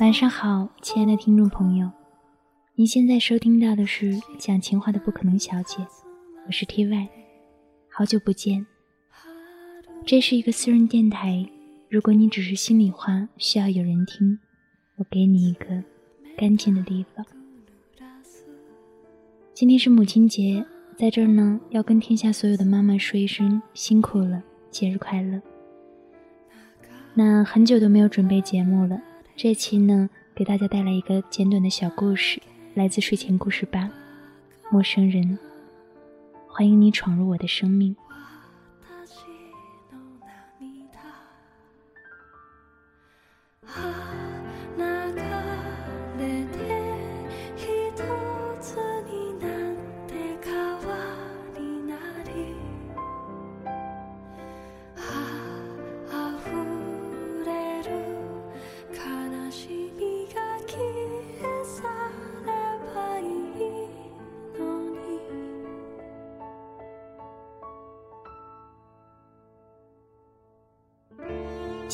晚上好，亲爱的听众朋友，您现在收听到的是讲情话的不可能小姐，我是 T Y，好久不见。这是一个私人电台，如果你只是心里话需要有人听，我给你一个干净的地方。今天是母亲节，在这儿呢，要跟天下所有的妈妈说一声辛苦了，节日快乐。那很久都没有准备节目了。这期呢，给大家带来一个简短的小故事，来自睡前故事吧。陌生人，欢迎你闯入我的生命。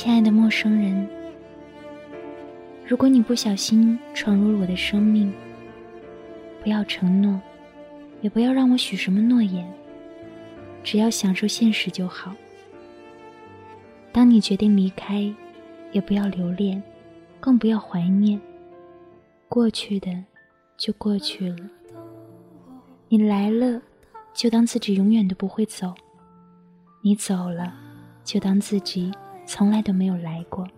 亲爱的陌生人，如果你不小心闯入了我的生命，不要承诺，也不要让我许什么诺言，只要享受现实就好。当你决定离开，也不要留恋，更不要怀念。过去的就过去了，你来了，就当自己永远都不会走；你走了，就当自己。从来都没有来过。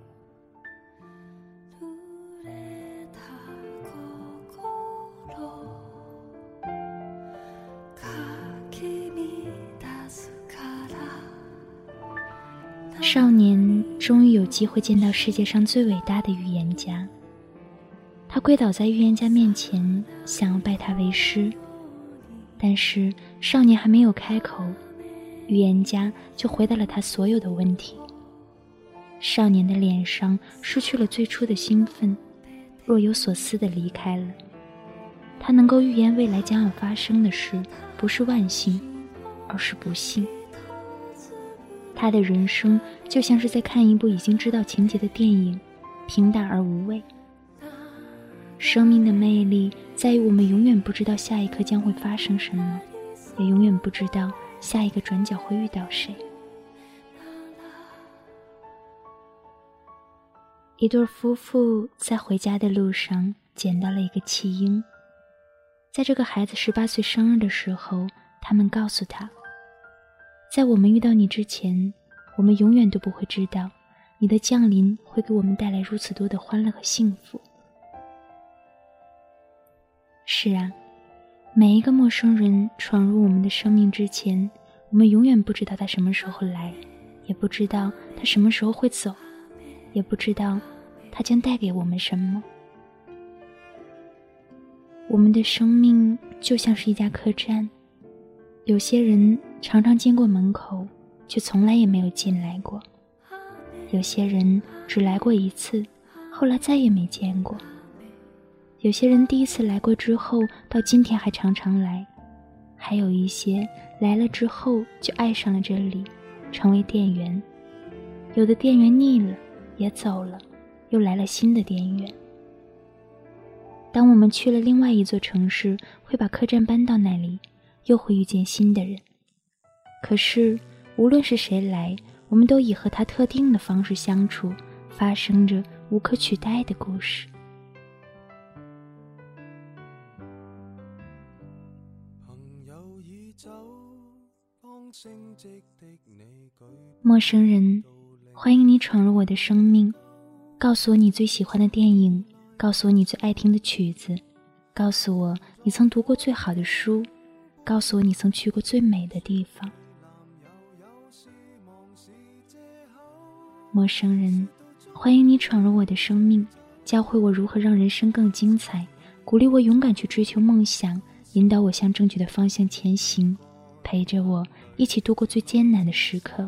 少年终于有机会见到世界上最伟大的预言家。他跪倒在预言家面前，想要拜他为师。但是少年还没有开口，预言家就回答了他所有的问题。少年的脸上失去了最初的兴奋，若有所思地离开了。他能够预言未来将要发生的事，不是万幸，而是不幸。他的人生就像是在看一部已经知道情节的电影，平淡而无味。生命的魅力在于我们永远不知道下一刻将会发生什么，也永远不知道下一个转角会遇到谁。一对夫妇在回家的路上捡到了一个弃婴。在这个孩子十八岁生日的时候，他们告诉他：“在我们遇到你之前，我们永远都不会知道，你的降临会给我们带来如此多的欢乐和幸福。”是啊，每一个陌生人闯入我们的生命之前，我们永远不知道他什么时候来，也不知道他什么时候会走。也不知道，它将带给我们什么。我们的生命就像是一家客栈，有些人常常经过门口，却从来也没有进来过；有些人只来过一次，后来再也没见过；有些人第一次来过之后，到今天还常常来；还有一些来了之后就爱上了这里，成为店员。有的店员腻了。也走了，又来了新的店员。当我们去了另外一座城市，会把客栈搬到那里，又会遇见新的人。可是，无论是谁来，我们都以和他特定的方式相处，发生着无可取代的故事。陌生人。欢迎你闯入我的生命，告诉我你最喜欢的电影，告诉我你最爱听的曲子，告诉我你曾读过最好的书，告诉我你曾去过最美的地方。陌生人，欢迎你闯入我的生命，教会我如何让人生更精彩，鼓励我勇敢去追求梦想，引导我向正确的方向前行，陪着我一起度过最艰难的时刻。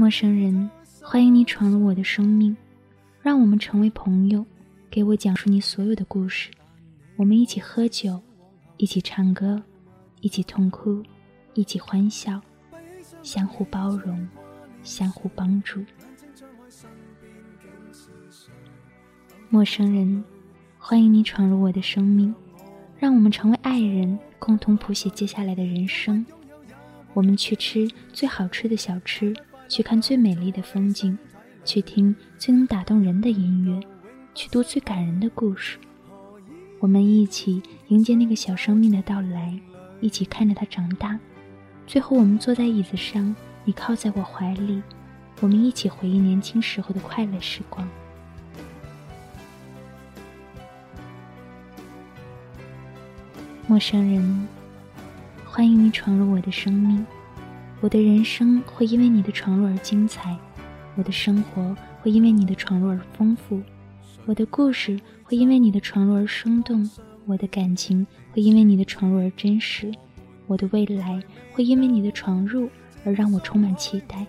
陌生人，欢迎你闯入我的生命，让我们成为朋友。给我讲述你所有的故事，我们一起喝酒，一起唱歌，一起痛哭，一起欢笑，相互包容，相互帮助。陌生人，欢迎你闯入我的生命，让我们成为爱人，共同谱写接下来的人生。我们去吃最好吃的小吃，去看最美丽的风景，去听最能打动人的音乐，去读最感人的故事。我们一起迎接那个小生命的到来，一起看着他长大。最后，我们坐在椅子上，你靠在我怀里，我们一起回忆年轻时候的快乐时光。陌生人，欢迎你闯入我的生命。我的人生会因为你的闯入而精彩，我的生活会因为你的闯入而丰富，我的故事会因为你的闯入而生动，我的感情会因为你的闯入而真实。我的未来会因为你的闯入而让我充满期待。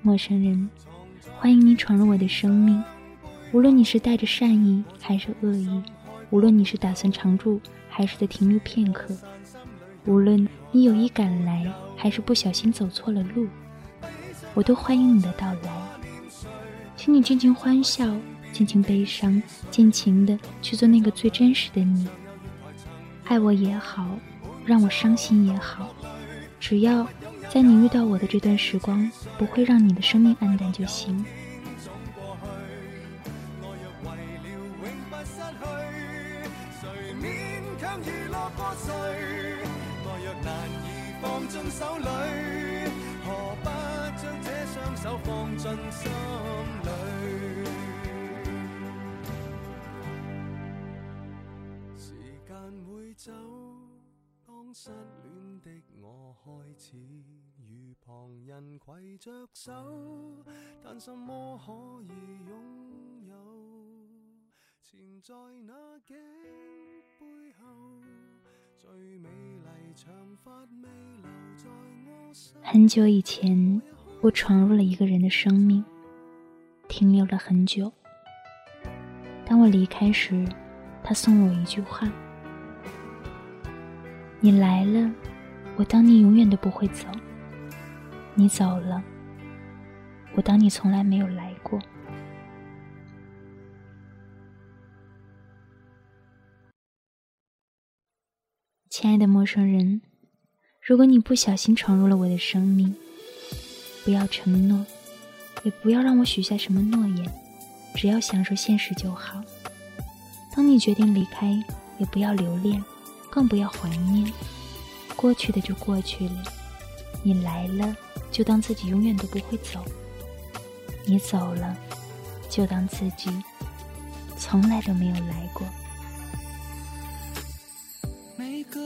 陌生人，欢迎你闯入我的生命。无论你是带着善意还是恶意，无论你是打算常住还是的停留片刻，无论你有意赶来还是不小心走错了路，我都欢迎你的到来。请你尽情欢笑，尽情悲伤，尽情的去做那个最真实的你。爱我也好。让我伤心也好，只要在你遇到我的这段时光不会让你的生命黯淡就行。进手里，何不将这双手放进心里？时间会走，当失恋的我开始与旁人携着手，但什么可以拥有？缠在那颈背后。很久以前，我闯入了一个人的生命，停留了很久。当我离开时，他送了我一句话。你来了，我当你永远都不会走；你走了，我当你从来没有来过。亲爱的陌生人，如果你不小心闯入了我的生命，不要承诺，也不要让我许下什么诺言，只要享受现实就好。当你决定离开，也不要留恋。更不要怀念，过去的就过去了。你来了，就当自己永远都不会走；你走了，就当自己从来都没有来过。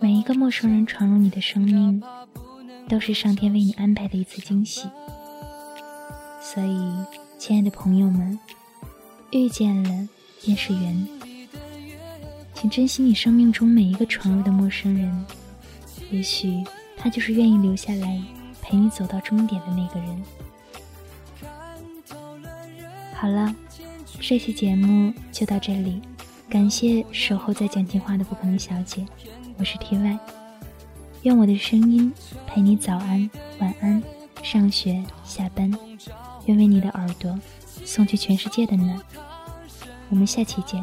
每一个陌生人闯入你的生命，都是上天为你安排的一次惊喜。所以，亲爱的朋友们，遇见了。便是缘，请珍惜你生命中每一个闯入的陌生人，也许他就是愿意留下来陪你走到终点的那个人。好了，这期节目就到这里，感谢守候在讲情话的不可能小姐，我是 T Y，用我的声音陪你早安、晚安、上学、下班，愿为你的耳朵送去全世界的暖。我们下期见。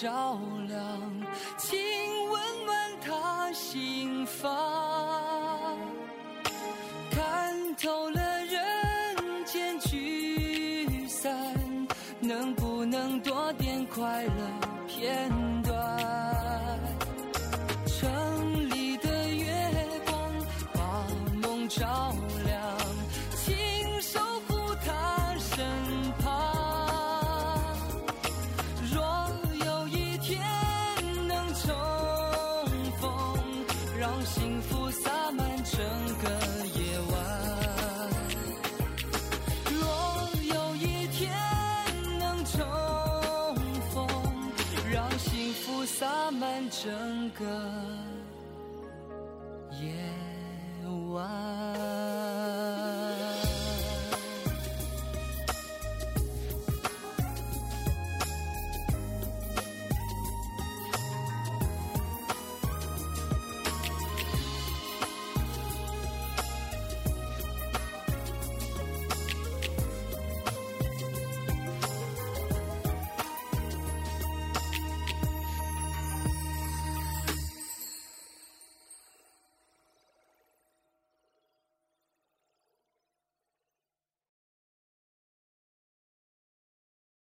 照亮，请温暖他心房。看透了人间聚散，能不能多点快乐整个。